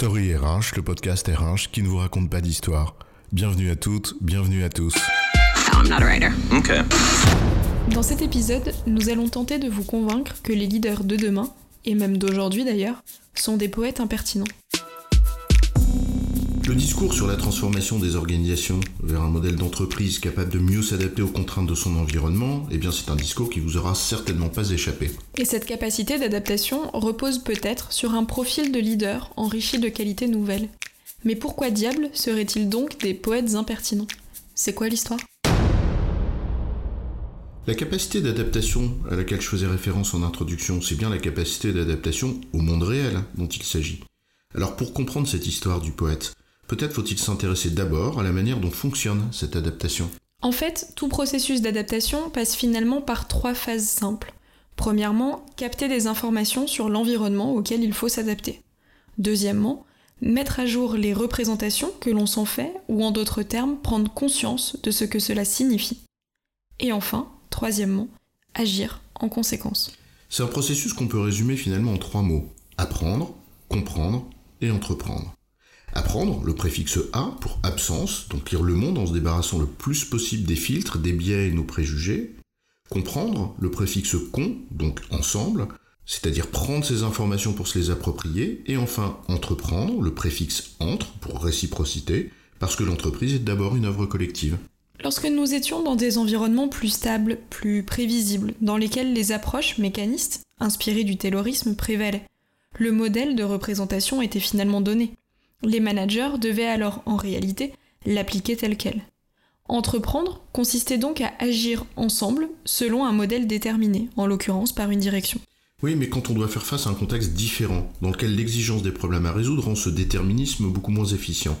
Story RH, le podcast RH qui ne vous raconte pas d'histoire. Bienvenue à toutes, bienvenue à tous. I'm not a writer. Okay. Dans cet épisode, nous allons tenter de vous convaincre que les leaders de demain, et même d'aujourd'hui d'ailleurs, sont des poètes impertinents. Le discours sur la transformation des organisations vers un modèle d'entreprise capable de mieux s'adapter aux contraintes de son environnement, eh bien c'est un discours qui vous aura certainement pas échappé. Et cette capacité d'adaptation repose peut-être sur un profil de leader enrichi de qualités nouvelles. Mais pourquoi diable seraient-ils donc des poètes impertinents? C'est quoi l'histoire? La capacité d'adaptation à laquelle je faisais référence en introduction, c'est bien la capacité d'adaptation au monde réel dont il s'agit. Alors pour comprendre cette histoire du poète, peut-être faut-il s'intéresser d'abord à la manière dont fonctionne cette adaptation. En fait, tout processus d'adaptation passe finalement par trois phases simples. Premièrement, capter des informations sur l'environnement auquel il faut s'adapter. Deuxièmement, mettre à jour les représentations que l'on s'en fait, ou en d'autres termes, prendre conscience de ce que cela signifie. Et enfin, troisièmement, agir en conséquence. C'est un processus qu'on peut résumer finalement en trois mots. Apprendre, comprendre et entreprendre. Apprendre, le préfixe A pour absence, donc lire le monde en se débarrassant le plus possible des filtres, des biais et nos préjugés. Comprendre, le préfixe con, donc ensemble, c'est-à-dire prendre ces informations pour se les approprier. Et enfin, entreprendre, le préfixe entre pour réciprocité, parce que l'entreprise est d'abord une œuvre collective. Lorsque nous étions dans des environnements plus stables, plus prévisibles, dans lesquels les approches mécanistes, inspirées du taylorisme, prévalaient, le modèle de représentation était finalement donné. Les managers devaient alors, en réalité, l'appliquer tel quel. Entreprendre consistait donc à agir ensemble selon un modèle déterminé, en l'occurrence par une direction. Oui, mais quand on doit faire face à un contexte différent, dans lequel l'exigence des problèmes à résoudre rend ce déterminisme beaucoup moins efficient,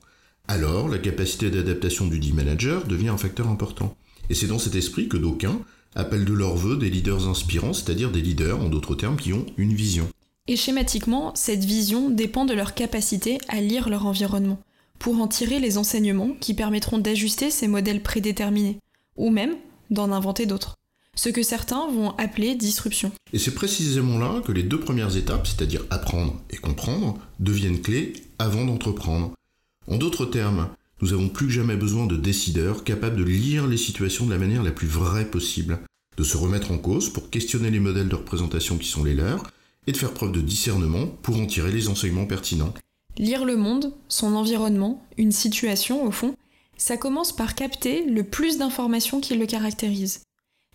alors la capacité d'adaptation du dit manager devient un facteur important. Et c'est dans cet esprit que d'aucuns appellent de leur vœu des leaders inspirants, c'est-à-dire des leaders, en d'autres termes, qui ont une vision. Et schématiquement, cette vision dépend de leur capacité à lire leur environnement, pour en tirer les enseignements qui permettront d'ajuster ces modèles prédéterminés, ou même d'en inventer d'autres. Ce que certains vont appeler disruption. Et c'est précisément là que les deux premières étapes, c'est-à-dire apprendre et comprendre, deviennent clés avant d'entreprendre. En d'autres termes, nous avons plus que jamais besoin de décideurs capables de lire les situations de la manière la plus vraie possible, de se remettre en cause pour questionner les modèles de représentation qui sont les leurs, et de faire preuve de discernement pour en tirer les enseignements pertinents. Lire le monde, son environnement, une situation au fond, ça commence par capter le plus d'informations qui le caractérisent.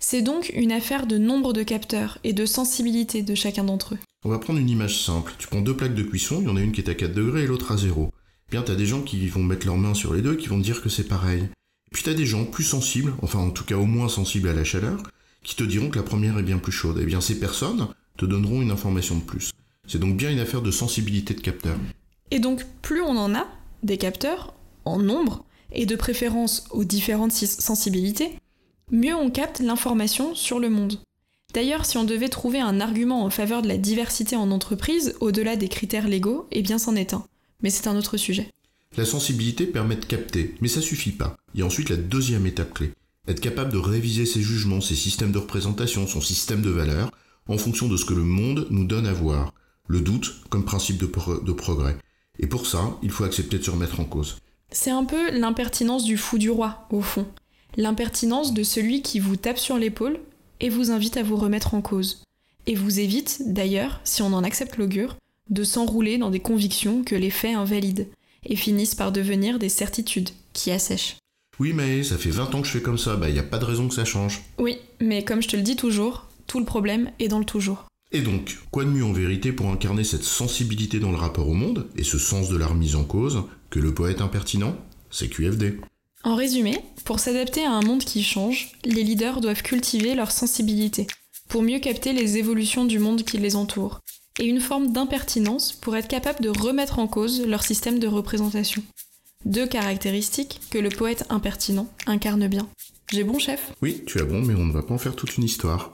C'est donc une affaire de nombre de capteurs et de sensibilité de chacun d'entre eux. On va prendre une image simple. Tu prends deux plaques de cuisson, il y en a une qui est à 4 degrés et l'autre à 0. Bien, t'as des gens qui vont mettre leurs mains sur les deux et qui vont dire que c'est pareil. Et puis t'as des gens plus sensibles, enfin en tout cas au moins sensibles à la chaleur, qui te diront que la première est bien plus chaude. Et bien ces personnes, te donneront une information de plus. C'est donc bien une affaire de sensibilité de capteur. Et donc plus on en a, des capteurs, en nombre, et de préférence aux différentes sensibilités, mieux on capte l'information sur le monde. D'ailleurs, si on devait trouver un argument en faveur de la diversité en entreprise, au-delà des critères légaux, eh bien c'en est un. Mais c'est un autre sujet. La sensibilité permet de capter, mais ça suffit pas. Il y a ensuite la deuxième étape clé. Être capable de réviser ses jugements, ses systèmes de représentation, son système de valeurs, en fonction de ce que le monde nous donne à voir, le doute comme principe de, de progrès. Et pour ça, il faut accepter de se remettre en cause. C'est un peu l'impertinence du fou du roi, au fond. L'impertinence de celui qui vous tape sur l'épaule et vous invite à vous remettre en cause. Et vous évite, d'ailleurs, si on en accepte l'augure, de s'enrouler dans des convictions que les faits invalident et finissent par devenir des certitudes qui assèchent. Oui, mais ça fait 20 ans que je fais comme ça, bah y a pas de raison que ça change. Oui, mais comme je te le dis toujours, tout le problème est dans le toujours. Et donc, quoi de mieux en vérité pour incarner cette sensibilité dans le rapport au monde et ce sens de la remise en cause que le poète impertinent C'est QFD. En résumé, pour s'adapter à un monde qui change, les leaders doivent cultiver leur sensibilité pour mieux capter les évolutions du monde qui les entoure, et une forme d'impertinence pour être capable de remettre en cause leur système de représentation. Deux caractéristiques que le poète impertinent incarne bien. J'ai bon, chef? Oui, tu as bon, mais on ne va pas en faire toute une histoire.